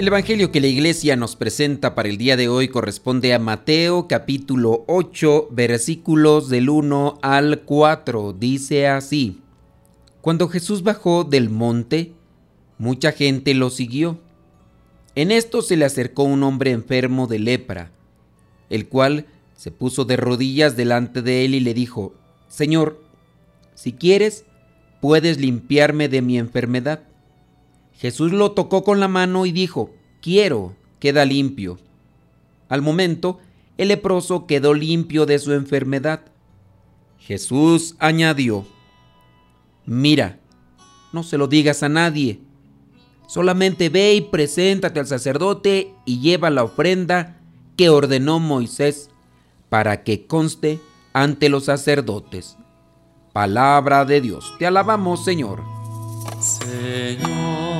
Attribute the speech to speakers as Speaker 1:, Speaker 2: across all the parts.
Speaker 1: El Evangelio que la iglesia nos presenta para el día de hoy corresponde a Mateo capítulo 8 versículos del 1 al 4. Dice así, Cuando Jesús bajó del monte, mucha gente lo siguió. En esto se le acercó un hombre enfermo de lepra, el cual se puso de rodillas delante de él y le dijo, Señor, si quieres, puedes limpiarme de mi enfermedad. Jesús lo tocó con la mano y dijo, quiero, queda limpio. Al momento, el leproso quedó limpio de su enfermedad. Jesús añadió, mira, no se lo digas a nadie, solamente ve y preséntate al sacerdote y lleva la ofrenda que ordenó Moisés para que conste ante los sacerdotes. Palabra de Dios, te alabamos Señor.
Speaker 2: Señor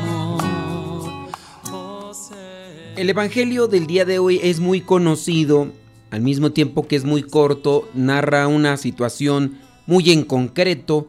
Speaker 1: El Evangelio del día de hoy es muy conocido, al mismo tiempo que es muy corto, narra una situación muy en concreto.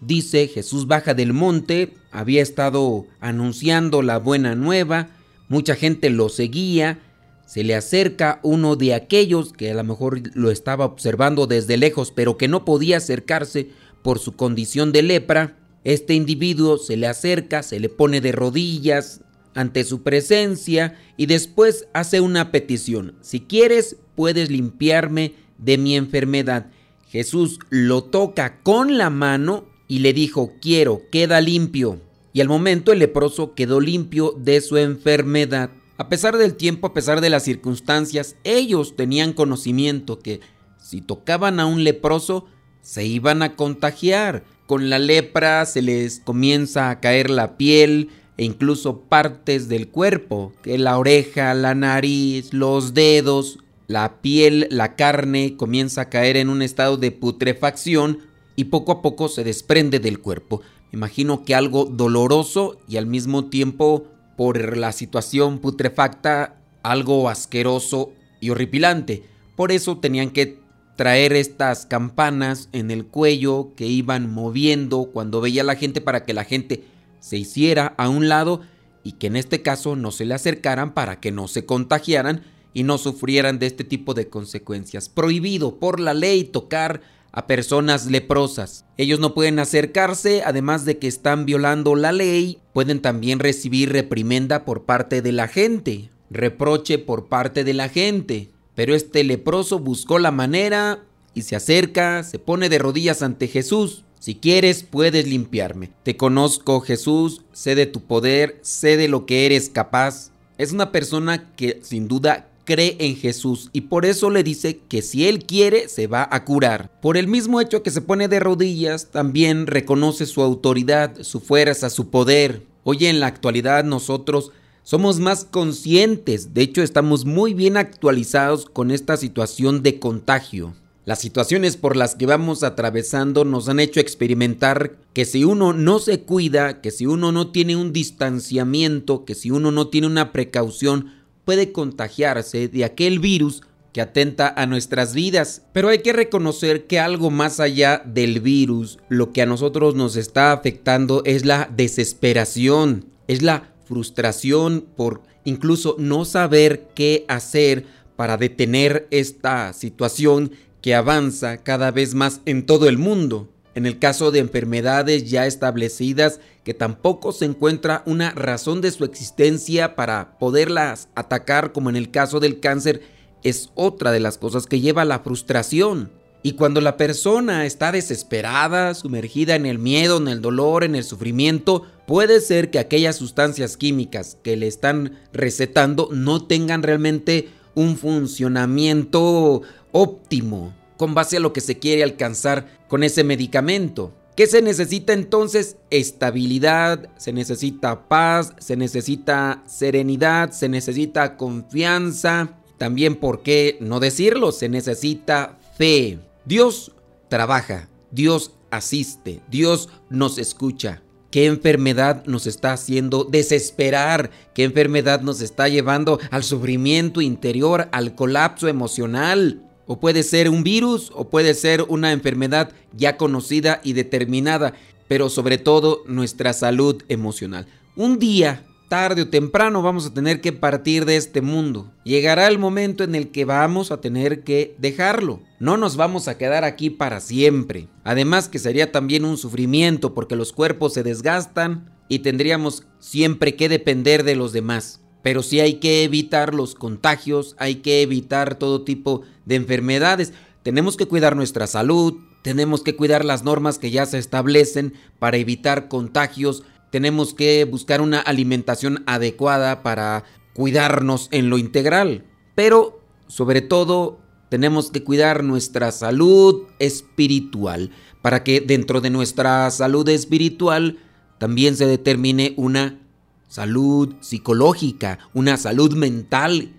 Speaker 1: Dice, Jesús baja del monte, había estado anunciando la buena nueva, mucha gente lo seguía, se le acerca uno de aquellos que a lo mejor lo estaba observando desde lejos, pero que no podía acercarse por su condición de lepra. Este individuo se le acerca, se le pone de rodillas, ante su presencia y después hace una petición. Si quieres, puedes limpiarme de mi enfermedad. Jesús lo toca con la mano y le dijo, quiero, queda limpio. Y al momento el leproso quedó limpio de su enfermedad. A pesar del tiempo, a pesar de las circunstancias, ellos tenían conocimiento que si tocaban a un leproso, se iban a contagiar. Con la lepra se les comienza a caer la piel, e incluso partes del cuerpo, que la oreja, la nariz, los dedos, la piel, la carne comienza a caer en un estado de putrefacción y poco a poco se desprende del cuerpo. Imagino que algo doloroso y al mismo tiempo por la situación putrefacta algo asqueroso y horripilante. Por eso tenían que traer estas campanas en el cuello que iban moviendo cuando veía la gente para que la gente se hiciera a un lado y que en este caso no se le acercaran para que no se contagiaran y no sufrieran de este tipo de consecuencias. Prohibido por la ley tocar a personas leprosas. Ellos no pueden acercarse, además de que están violando la ley, pueden también recibir reprimenda por parte de la gente, reproche por parte de la gente. Pero este leproso buscó la manera y se acerca, se pone de rodillas ante Jesús si quieres, puedes limpiarme. Te conozco, Jesús, sé de tu poder, sé de lo que eres capaz. Es una persona que sin duda cree en Jesús y por eso le dice que si él quiere se va a curar. Por el mismo hecho que se pone de rodillas, también reconoce su autoridad, su fuerza, su poder. Hoy en la actualidad nosotros somos más conscientes, de hecho estamos muy bien actualizados con esta situación de contagio. Las situaciones por las que vamos atravesando nos han hecho experimentar que si uno no se cuida, que si uno no tiene un distanciamiento, que si uno no tiene una precaución, puede contagiarse de aquel virus que atenta a nuestras vidas. Pero hay que reconocer que algo más allá del virus, lo que a nosotros nos está afectando es la desesperación, es la frustración por incluso no saber qué hacer para detener esta situación que avanza cada vez más en todo el mundo. En el caso de enfermedades ya establecidas que tampoco se encuentra una razón de su existencia para poderlas atacar como en el caso del cáncer, es otra de las cosas que lleva a la frustración. Y cuando la persona está desesperada, sumergida en el miedo, en el dolor, en el sufrimiento, puede ser que aquellas sustancias químicas que le están recetando no tengan realmente un funcionamiento óptimo con base a lo que se quiere alcanzar con ese medicamento. ¿Qué se necesita entonces? Estabilidad, se necesita paz, se necesita serenidad, se necesita confianza. También, ¿por qué no decirlo? Se necesita fe. Dios trabaja, Dios asiste, Dios nos escucha. ¿Qué enfermedad nos está haciendo desesperar? ¿Qué enfermedad nos está llevando al sufrimiento interior, al colapso emocional? O puede ser un virus o puede ser una enfermedad ya conocida y determinada, pero sobre todo nuestra salud emocional. Un día, tarde o temprano, vamos a tener que partir de este mundo. Llegará el momento en el que vamos a tener que dejarlo. No nos vamos a quedar aquí para siempre. Además que sería también un sufrimiento porque los cuerpos se desgastan y tendríamos siempre que depender de los demás. Pero sí hay que evitar los contagios, hay que evitar todo tipo de enfermedades. Tenemos que cuidar nuestra salud, tenemos que cuidar las normas que ya se establecen para evitar contagios, tenemos que buscar una alimentación adecuada para cuidarnos en lo integral. Pero, sobre todo, tenemos que cuidar nuestra salud espiritual para que dentro de nuestra salud espiritual también se determine una salud psicológica, una salud mental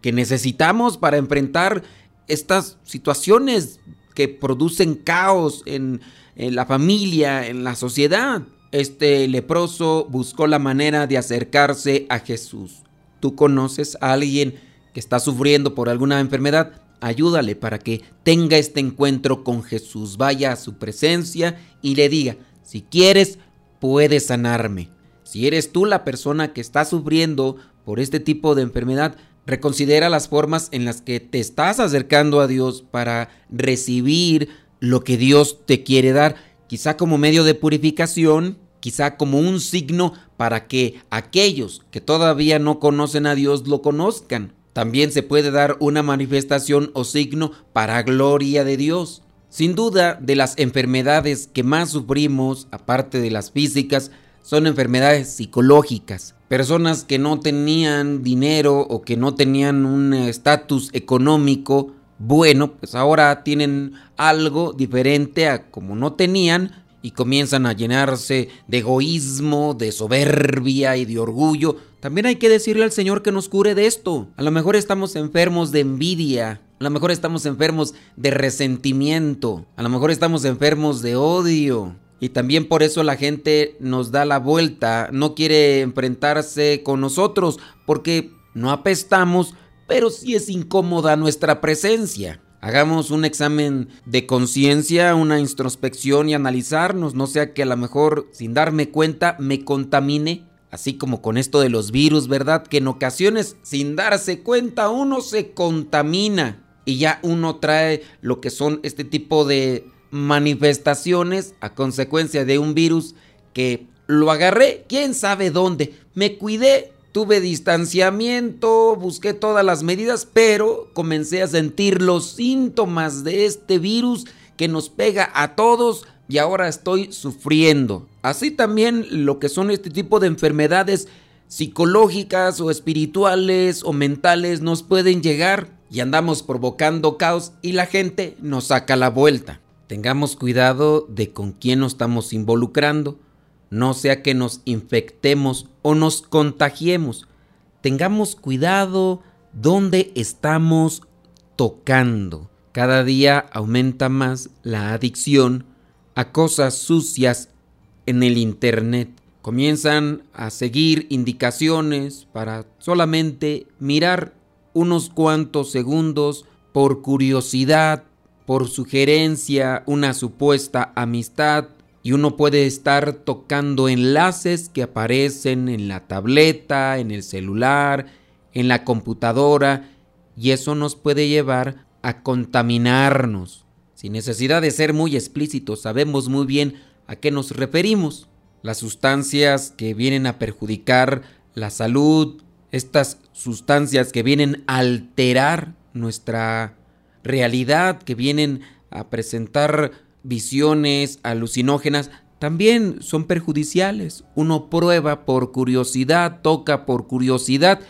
Speaker 1: que necesitamos para enfrentar estas situaciones que producen caos en, la familia, en la sociedad. Este leproso buscó la manera de acercarse a Jesús. ¿Tú conoces a alguien que está sufriendo por alguna enfermedad? Ayúdale para que tenga este encuentro con Jesús. Vaya a su presencia y le diga, si quieres, puedes sanarme. Si eres tú la persona que está sufriendo por este tipo de enfermedad, reconsidera las formas en las que te estás acercando a Dios para recibir lo que Dios te quiere dar, quizá como medio de purificación, quizá como un signo para que aquellos que todavía no conocen a Dios lo conozcan. También se puede dar una manifestación o signo para gloria de Dios. Sin duda, de las enfermedades que más sufrimos, aparte de las físicas, son enfermedades psicológicas. Personas que no tenían dinero o que no tenían un estatus económico bueno, pues ahora tienen algo diferente a como no tenían y comienzan a llenarse de egoísmo, de soberbia y de orgullo. También hay que decirle al Señor que nos cure de esto. A lo mejor estamos enfermos de envidia, a lo mejor estamos enfermos de resentimiento, a lo mejor estamos enfermos de odio, y también por eso la gente nos da la vuelta, no quiere enfrentarse con nosotros porque no apestamos, pero sí es incómoda nuestra presencia. Hagamos un examen de conciencia, una introspección y analizarnos, no sea que a lo mejor sin darme cuenta me contamine, así como con esto de los virus, ¿verdad? Que en ocasiones sin darse cuenta uno se contamina y ya uno trae lo que son este tipo de manifestaciones a consecuencia de un virus que lo agarré, quién sabe dónde. Me cuidé, tuve distanciamiento, busqué todas las medidas, pero comencé a sentir los síntomas de este virus que nos pega a todos y ahora estoy sufriendo. Así también lo que son este tipo de enfermedades psicológicas o espirituales o mentales nos pueden llegar y andamos provocando caos y la gente nos saca la vuelta. Tengamos cuidado de con quién nos estamos involucrando, no sea que nos infectemos o nos contagiemos. Tengamos cuidado dónde estamos tocando. Cada día aumenta más la adicción a cosas sucias en el Internet. Comienzan a seguir indicaciones para solamente mirar unos cuantos segundos por curiosidad, por sugerencia, una supuesta amistad, y uno puede estar tocando enlaces que aparecen en la tableta, en el celular, en la computadora, y eso nos puede llevar a contaminarnos. Sin necesidad de ser muy explícitos, sabemos muy bien a qué nos referimos. Las sustancias que vienen a perjudicar la salud, estas sustancias que vienen a alterar nuestra realidad, que vienen a presentar visiones alucinógenas, también son perjudiciales. Uno prueba por curiosidad, toca por curiosidad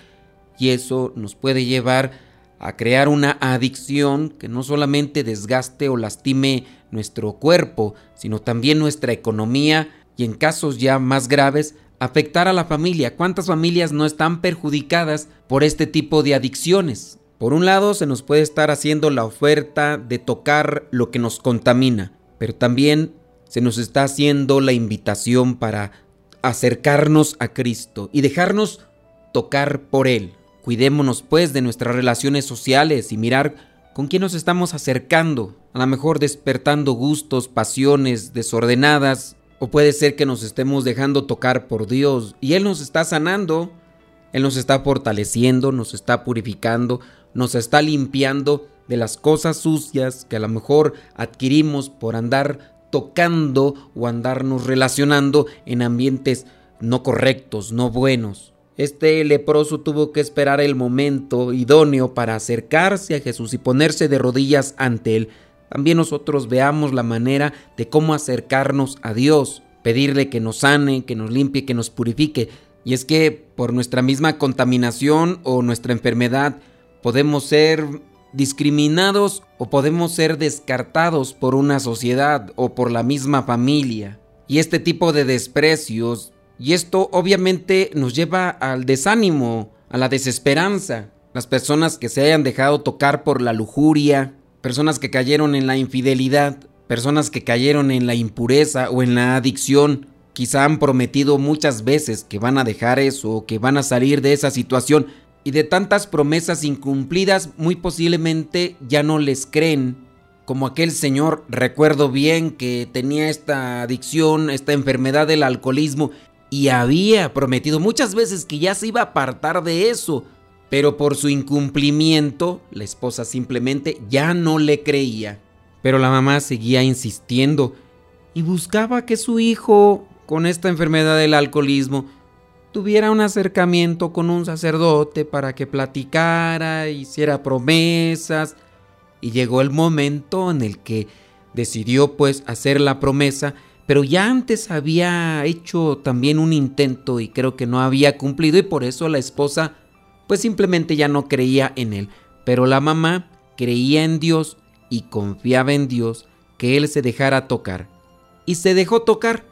Speaker 1: y eso nos puede llevar a crear una adicción que no solamente desgaste o lastime nuestro cuerpo, sino también nuestra economía y en casos ya más graves afectar a la familia. ¿Cuántas familias no están perjudicadas por este tipo de adicciones? Por un lado, se nos puede estar haciendo la oferta de tocar lo que nos contamina, pero también se nos está haciendo la invitación para acercarnos a Cristo y dejarnos tocar por Él. Cuidémonos pues de nuestras relaciones sociales y mirar con quién nos estamos acercando, a lo mejor despertando gustos, pasiones desordenadas, o puede ser que nos estemos dejando tocar por Dios y Él nos está sanando, Él nos está fortaleciendo, nos está purificando, nos está limpiando de las cosas sucias que a lo mejor adquirimos por andar tocando o andarnos relacionando en ambientes no correctos, no buenos. Este leproso tuvo que esperar el momento idóneo para acercarse a Jesús y ponerse de rodillas ante Él. También nosotros veamos la manera de cómo acercarnos a Dios, pedirle que nos sane, que nos limpie, que nos purifique. Y es que por nuestra misma contaminación o nuestra enfermedad podemos ser discriminados o podemos ser descartados por una sociedad o por la misma familia. Y este tipo de desprecios, y esto obviamente nos lleva al desánimo, a la desesperanza. Las personas que se hayan dejado tocar por la lujuria, personas que cayeron en la infidelidad, personas que cayeron en la impureza o en la adicción, quizá han prometido muchas veces que van a dejar eso o que van a salir de esa situación, y de tantas promesas incumplidas muy posiblemente ya no les creen. Como aquel señor, recuerdo bien que tenía esta adicción, esta enfermedad del alcoholismo y había prometido muchas veces que ya se iba a apartar de eso, pero por su incumplimiento la esposa simplemente ya no le creía. Pero la mamá seguía insistiendo y buscaba que su hijo, con esta enfermedad del alcoholismo, tuviera un acercamiento con un sacerdote para que platicara, hiciera promesas. Y llegó el momento en el que decidió pues hacer la promesa, pero ya antes había hecho también un intento y creo que no había cumplido y por eso la esposa pues simplemente ya no creía en él. Pero la mamá creía en Dios y confiaba en Dios que él se dejara tocar. Y se dejó tocar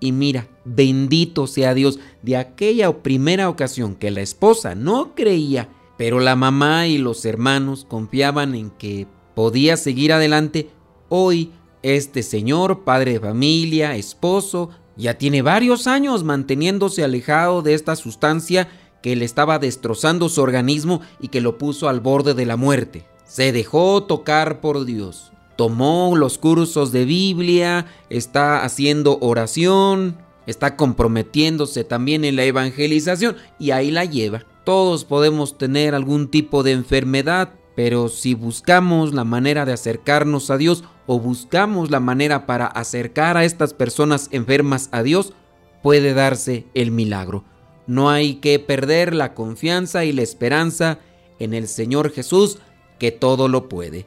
Speaker 1: y mira, bendito sea Dios de aquella primera ocasión que la esposa no creía, pero la mamá y los hermanos confiaban en que podía seguir adelante. Hoy este señor, padre de familia, esposo, ya tiene varios años manteniéndose alejado de esta sustancia que le estaba destrozando su organismo y que lo puso al borde de la muerte. Se dejó tocar por Dios tomó los cursos de Biblia, está haciendo oración, está comprometiéndose también en la evangelización y ahí la lleva. Todos podemos tener algún tipo de enfermedad, pero si buscamos la manera de acercarnos a Dios o buscamos la manera para acercar a estas personas enfermas a Dios, puede darse el milagro. No hay que perder la confianza y la esperanza en el Señor Jesús, que todo lo puede.